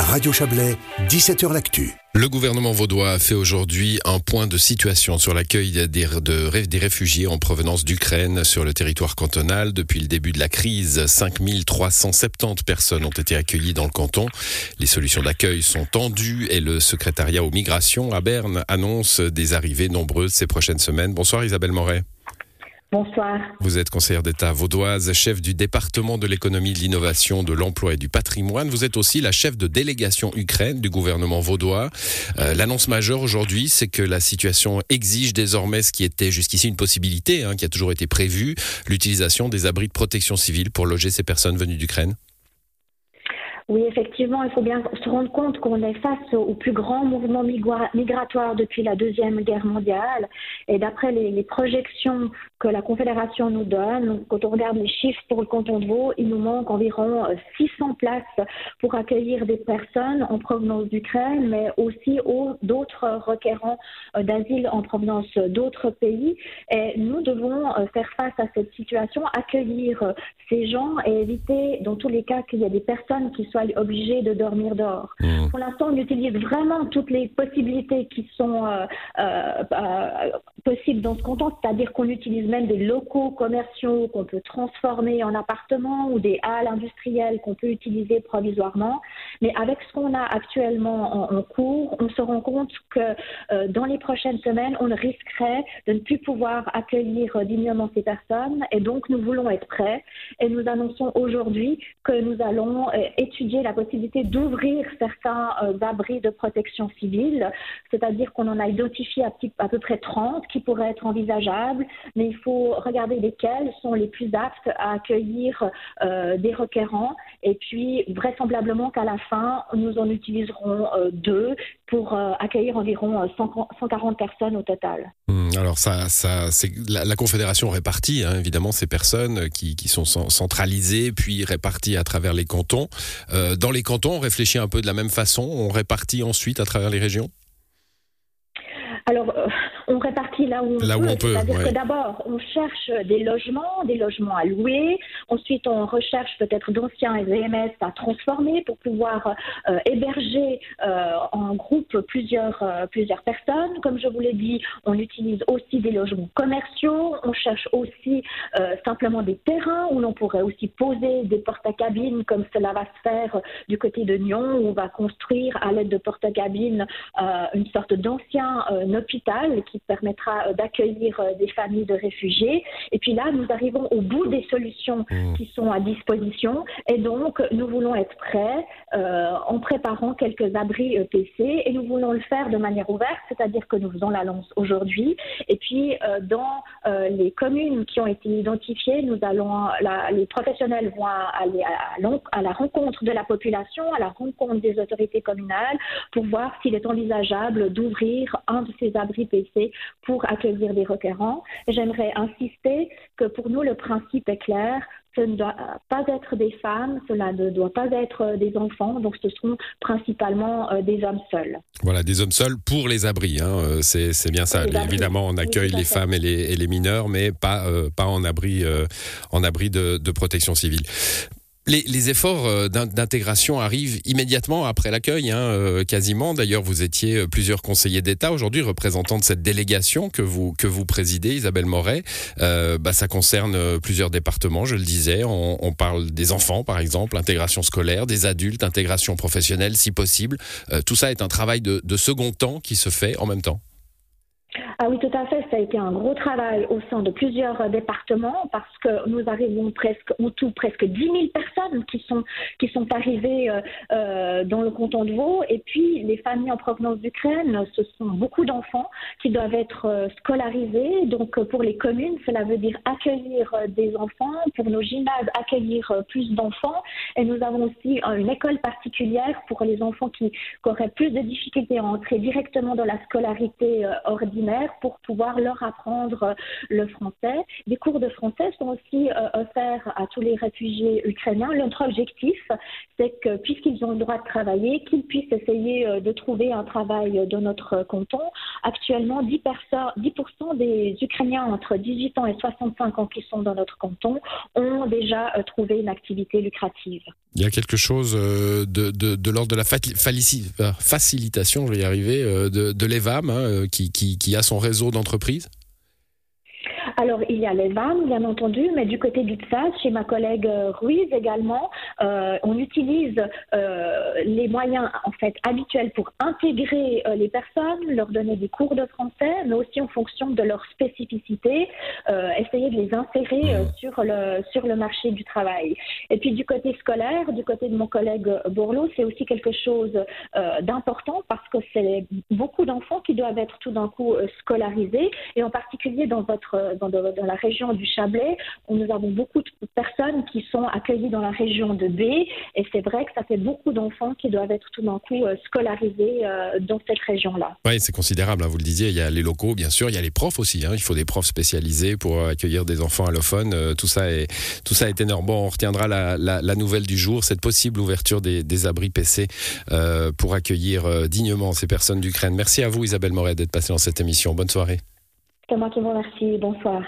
Radio Chablais, 17h L'Actu. Le gouvernement vaudois a fait aujourd'hui un point de situation sur l'accueil des, réfugiés en provenance d'Ukraine sur le territoire cantonal. Depuis le début de la crise, 5370 personnes ont été accueillies dans le canton. Les solutions d'accueil sont tendues et le secrétariat aux migrations à Berne annonce des arrivées nombreuses ces prochaines semaines. Bonsoir Isabelle Moret. Bonsoir. Vous êtes conseillère d'État vaudoise, chef du département de l'économie, de l'innovation, de l'emploi et du patrimoine. Vous êtes aussi la chef de délégation Ukraine du gouvernement vaudois. Euh, l'annonce majeure aujourd'hui, c'est que la situation exige désormais ce qui était jusqu'ici une possibilité, hein, qui a toujours été prévu, l'utilisation des abris de protection civile pour loger ces personnes venues d'Ukraine. Oui, effectivement, il faut bien se rendre compte qu'on est face au plus grand mouvement migratoire depuis la Deuxième Guerre mondiale. Et d'après les, projections que la Confédération nous donne, quand on regarde les chiffres pour le canton de Vaud, il nous manque environ 600 places pour accueillir des personnes en provenance d'Ukraine, mais aussi d'autres requérants euh, d'asile en provenance d'autres pays. Et nous devons euh, faire face à cette situation, accueillir euh, ces gens et éviter, dans tous les cas, qu'il y ait des personnes qui soient obligé de dormir dehors. Mmh. Pour l'instant, on utilise vraiment toutes les possibilités qui sont euh, euh, euh, possibles dans ce canton, c'est-à-dire qu'on utilise même des locaux commerciaux qu'on peut transformer en appartements ou des halles industrielles qu'on peut utiliser provisoirement. Mais avec ce qu'on a actuellement en, cours, on se rend compte que dans les prochaines semaines, on risquerait de ne plus pouvoir accueillir dignement ces personnes et donc nous voulons être prêts et nous annonçons aujourd'hui que nous allons étudier la possibilité d'ouvrir certains euh, abris de protection civile, c'est-à-dire qu'on en a identifié à, peu près 30 qui pourraient être envisageables, mais il faut regarder lesquels sont les plus aptes à accueillir euh, des requérants, et puis vraisemblablement qu'à la fin, nous en utiliserons euh, deux pour accueillir environ 140 personnes au total. Mmh, alors ça, c'est la, Confédération répartit hein, évidemment ces personnes qui, sont centralisées puis réparties à travers les cantons. Euh, dans les cantons, on réfléchit un peu de la même façon, on répartit ensuite à travers les régions Alors, euh, on répartit là où on peut. C'est-à-dire que d'abord, on cherche des logements, des logements à louer. Ensuite, on recherche peut-être d'anciens EMS à transformer pour pouvoir euh, héberger euh, en groupe plusieurs, plusieurs personnes. Comme je vous l'ai dit, on utilise aussi des logements commerciaux. On cherche aussi simplement des terrains où l'on pourrait aussi poser des porte-à-cabines comme cela va se faire du côté de Nyon où on va construire à l'aide de porte-à-cabines une sorte d'ancien hôpital qui permettra euh, d'accueillir euh, des familles de réfugiés. Et puis là, nous arrivons au bout des solutions mmh. qui sont à disposition. Et donc, nous voulons être prêts euh, en préparant quelques abris EPC et nous voulons le faire de manière ouverte, c'est-à-dire que nous faisons l'annonce aujourd'hui. Et puis, dans les communes qui ont été identifiées, nous allons, les professionnels vont aller à, à la rencontre de la population, à la rencontre des autorités communales pour voir s'il est envisageable d'ouvrir un de ces abris PC pour accueillir des requérants. J'aimerais insister que pour nous, le principe est clair. Ce ne doit pas être des femmes, cela ne doit pas être des enfants, donc ce seront principalement euh, des hommes seuls. Voilà, des hommes seuls pour les abris, hein. Euh, c'est bien ça. Évidemment, on accueille les femmes et les, mineurs, mais pas, euh, pas en abri, en abri de, de protection civile. Les, efforts euh, d'intégration arrivent immédiatement après l'accueil, hein, euh, quasiment. D'ailleurs, vous étiez euh, plusieurs conseillers d'État aujourd'hui, représentants de cette délégation que vous, que présidez, Isabelle Moret. bah, ça concerne plusieurs départements, je le disais. On, parle des enfants, par exemple, intégration scolaire, des adultes, intégration professionnelle, si possible. tout ça est un travail de second temps qui se fait en même temps. Ah oui, tout à fait. Ça a été un gros travail au sein de plusieurs départements parce que nous arrivons presque, en tout, presque 10 000 personnes qui sont, qui sont arrivées euh, euh, dans le canton de Vaud. Et puis, les familles en provenance d'Ukraine, ce sont beaucoup d'enfants qui doivent être euh, scolarisés. Donc, pour les communes, cela veut dire accueillir des enfants. Pour nos gymnases, accueillir plus d'enfants. Et nous avons aussi une école particulière pour les enfants qui auraient plus de difficultés à entrer directement dans la scolarité ordinaire pour pouvoir leur apprendre euh, le français. Des cours de français sont aussi euh, offerts à tous les réfugiés ukrainiens. Notre objectif, c'est que puisqu'ils ont le droit de travailler, qu'ils puissent essayer euh, de trouver un travail dans notre canton Actuellement, 10%, 10 des Ukrainiens entre 18 ans et 65 ans qui sont dans notre canton ont déjà euh, trouvé une activité lucrative. Il y a quelque chose euh, de, de, l'ordre de la facilitation, je vais y arriver, de, de l'EVAM hein, qui, qui, qui a son réseau d'entreprises? Alors, il y a les VAM, bien entendu, mais du côté du TSAS, chez ma collègue euh, Ruiz également, euh, on utilise euh, les moyens en fait habituels pour intégrer les personnes, leur donner des cours de français, mais aussi en fonction de leur spécificité, essayer de les insérer sur, le, sur le marché du travail. Et puis du côté scolaire, du côté de mon collègue Bourlot, c'est aussi quelque chose d'important parce que c'est beaucoup d'enfants qui doivent être tout d'un coup scolarisés, et en particulier dans votre dans, dans, la région du Chablais, où nous avons beaucoup de personnes qui sont accueillies dans la région de Et c'est vrai que ça fait beaucoup d'enfants qui doivent être tout d'un coup euh, scolarisés euh, dans cette région-là. Oui, c'est considérable, hein, vous le disiez. Il y a les locaux, bien sûr, il y a les profs aussi. Hein. il faut des profs spécialisés pour accueillir des enfants allophones. Euh, tout, ça est, tout ça est énorme. Bon, on retiendra la, la, nouvelle du jour, cette possible ouverture des, des abris PC pour accueillir dignement ces personnes d'Ukraine. Merci à vous, Isabelle Moret, d'être passée dans cette émission. Bonne soirée. C'est moi qui vous remercie. Bonsoir.